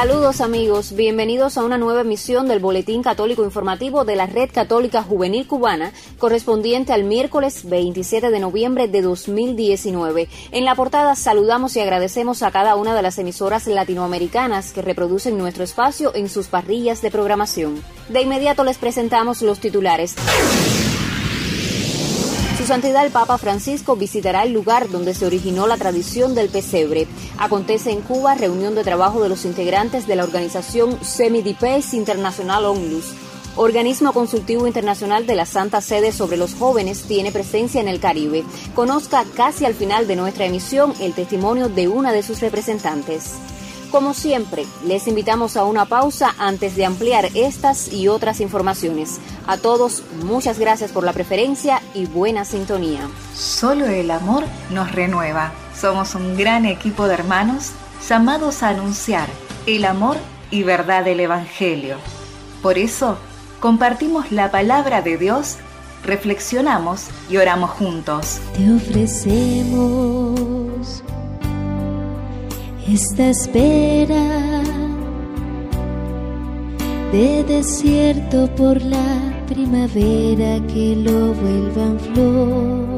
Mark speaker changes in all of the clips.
Speaker 1: Saludos amigos, bienvenidos a una nueva emisión del Boletín Católico Informativo de la Red Católica Juvenil Cubana, correspondiente al miércoles 27 de noviembre de 2019. En la portada saludamos y agradecemos a cada una de las emisoras latinoamericanas que reproducen nuestro espacio en sus parrillas de programación. De inmediato les presentamos los titulares. Santidad el Papa Francisco visitará el lugar donde se originó la tradición del pesebre. Acontece en Cuba reunión de trabajo de los integrantes de la organización Semi-Dipes Internacional ONLUS. Organismo Consultivo Internacional de la Santa Sede sobre los Jóvenes tiene presencia en el Caribe. Conozca casi al final de nuestra emisión el testimonio de una de sus representantes. Como siempre, les invitamos a una pausa antes de ampliar estas y otras informaciones. A todos, muchas gracias por la preferencia y buena sintonía.
Speaker 2: Solo el amor nos renueva. Somos un gran equipo de hermanos llamados a anunciar el amor y verdad del Evangelio. Por eso, compartimos la palabra de Dios, reflexionamos y oramos juntos.
Speaker 3: Te ofrecemos esta espera de desierto por la primavera que lo vuelva en flor.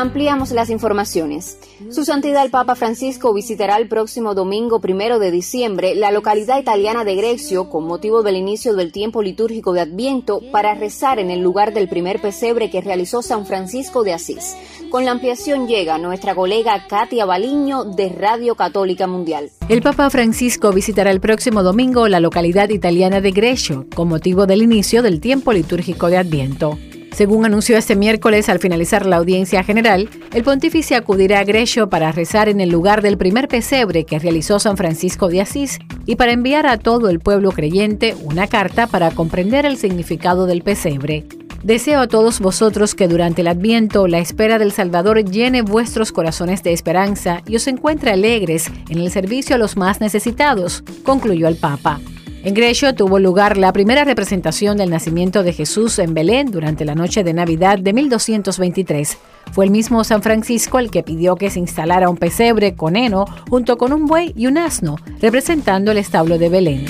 Speaker 1: Ampliamos las informaciones. Su Santidad el Papa Francisco visitará el próximo domingo primero de diciembre la localidad italiana de Grecio con motivo del inicio del tiempo litúrgico de Adviento para rezar en el lugar del primer pesebre que realizó San Francisco de Asís. Con la ampliación llega nuestra colega Katia Baliño de Radio Católica Mundial.
Speaker 4: El Papa Francisco visitará el próximo domingo la localidad italiana de Grecio con motivo del inicio del tiempo litúrgico de Adviento. Según anunció este miércoles al finalizar la audiencia general, el pontífice acudirá a Grecio para rezar en el lugar del primer pesebre que realizó San Francisco de Asís y para enviar a todo el pueblo creyente una carta para comprender el significado del pesebre. Deseo a todos vosotros que durante el Adviento la espera del Salvador llene vuestros corazones de esperanza y os encuentre alegres en el servicio a los más necesitados, concluyó el Papa. En Grecio tuvo lugar la primera representación del nacimiento de Jesús en Belén durante la noche de Navidad de 1223. Fue el mismo San Francisco el que pidió que se instalara un pesebre con heno junto con un buey y un asno, representando el establo de Belén.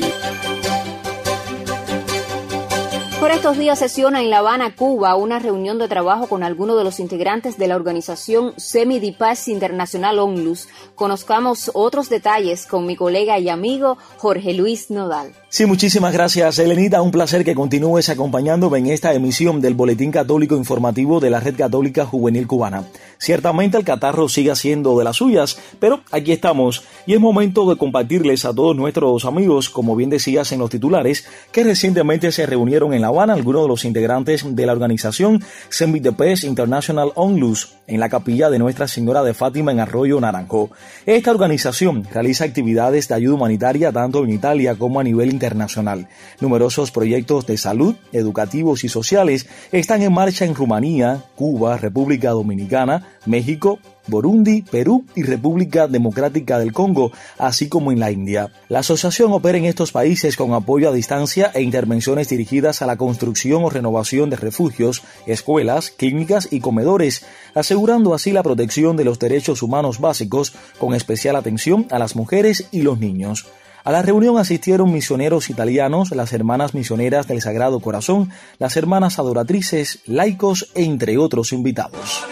Speaker 1: Por estos días sesiona en La Habana, Cuba, una reunión de trabajo con algunos de los integrantes de la organización Semi-Dipaz Internacional ONLUS. Conozcamos otros detalles con mi colega y amigo Jorge Luis Nodal.
Speaker 5: Sí, muchísimas gracias, Elenita. Un placer que continúes acompañándome en esta emisión del Boletín Católico Informativo de la Red Católica Juvenil Cubana. Ciertamente el catarro sigue siendo de las suyas, pero aquí estamos y es momento de compartirles a todos nuestros amigos, como bien decías en los titulares, que recientemente se reunieron en La Habana algunos de los integrantes de la organización Semi the International ONLUS en la capilla de Nuestra Señora de Fátima en Arroyo Naranjo. Esta organización realiza actividades de ayuda humanitaria tanto en Italia como a nivel internacional. Numerosos proyectos de salud, educativos y sociales están en marcha en Rumanía, Cuba, República Dominicana, México, Burundi, Perú y República Democrática del Congo, así como en la India. La asociación opera en estos países con apoyo a distancia e intervenciones dirigidas a la construcción o renovación de refugios, escuelas, clínicas y comedores, asegurando así la protección de los derechos humanos básicos, con especial atención a las mujeres y los niños. A la reunión asistieron misioneros italianos, las hermanas misioneras del Sagrado Corazón, las hermanas adoratrices, laicos, entre otros invitados.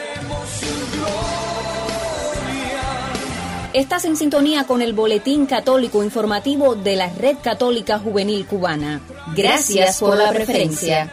Speaker 1: Estás en sintonía con el Boletín Católico Informativo de la Red Católica Juvenil Cubana. Gracias por la preferencia.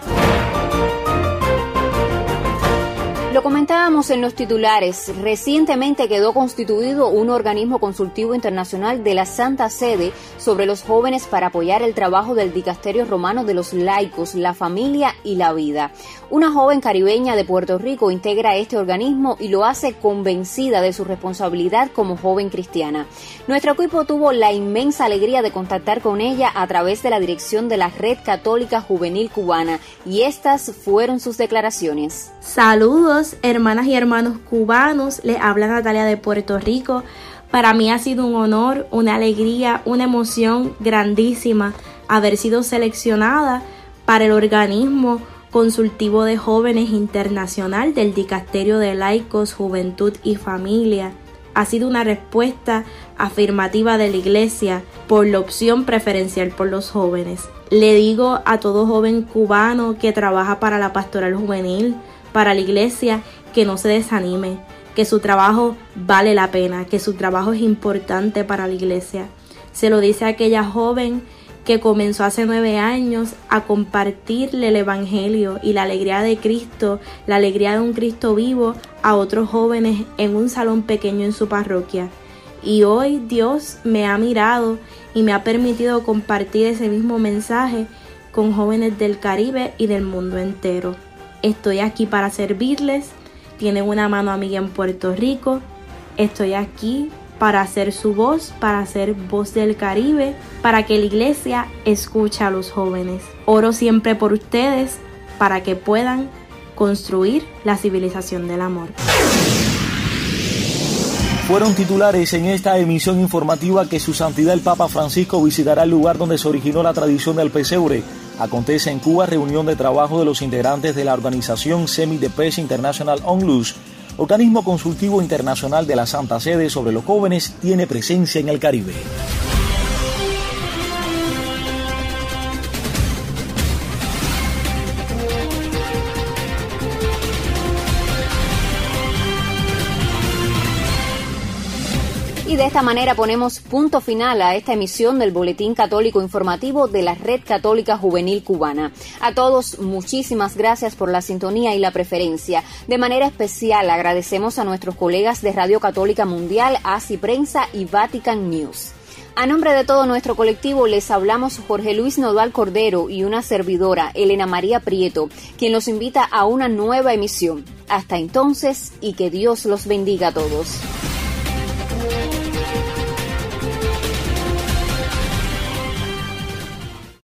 Speaker 1: Comentábamos en los titulares. Recientemente quedó constituido un organismo consultivo internacional de la Santa Sede sobre los jóvenes para apoyar el trabajo del dicasterio romano de los laicos, la familia y la vida. Una joven caribeña de Puerto Rico integra este organismo y lo hace convencida de su responsabilidad como joven cristiana. Nuestro equipo tuvo la inmensa alegría de contactar con ella a través de la dirección de la Red Católica Juvenil Cubana y estas fueron sus declaraciones.
Speaker 6: Saludos hermanas y hermanos cubanos. Les habla Natalia de Puerto Rico. Para mí ha sido un honor, una alegría, una emoción grandísima haber sido seleccionada para el organismo consultivo de jóvenes internacional del Dicasterio de Laicos, Juventud y Familia. Ha sido una respuesta afirmativa de la Iglesia por la opción preferencial por los jóvenes. Le digo a todo joven cubano que trabaja para la pastoral juvenil, para la Iglesia, que no se desanime, que su trabajo vale la pena, que su trabajo es importante para la Iglesia. Se lo dice a aquella joven que comenzó hace nueve años a compartirle el Evangelio y la alegría de Cristo, la alegría de un Cristo vivo a otros jóvenes en un salón pequeño en su parroquia. Y hoy Dios me ha mirado y me ha permitido compartir ese mismo mensaje con jóvenes del Caribe y del mundo entero. Estoy aquí para servirles, tienen una mano amiga en Puerto Rico, estoy aquí para hacer su voz, para hacer voz del Caribe, para que la iglesia escuche a los jóvenes. Oro siempre por ustedes para que puedan construir la civilización del amor.
Speaker 5: Fueron titulares en esta emisión informativa que su santidad el Papa Francisco visitará el lugar donde se originó la tradición del pesebre. Acontece en Cuba reunión de trabajo de los integrantes de la organización Semi de International Onlus organismo consultivo internacional de la Santa Sede sobre los jóvenes, tiene presencia en el Caribe.
Speaker 1: Y de esta manera ponemos punto final a esta emisión del Boletín Católico Informativo de la Red Católica Juvenil Cubana. A todos, muchísimas gracias por la sintonía y la preferencia. De manera especial agradecemos a nuestros colegas de Radio Católica Mundial, ACI Prensa y Vatican News. A nombre de todo nuestro colectivo les hablamos Jorge Luis Nodal Cordero y una servidora, Elena María Prieto, quien los invita a una nueva emisión. Hasta entonces y que Dios los bendiga a todos.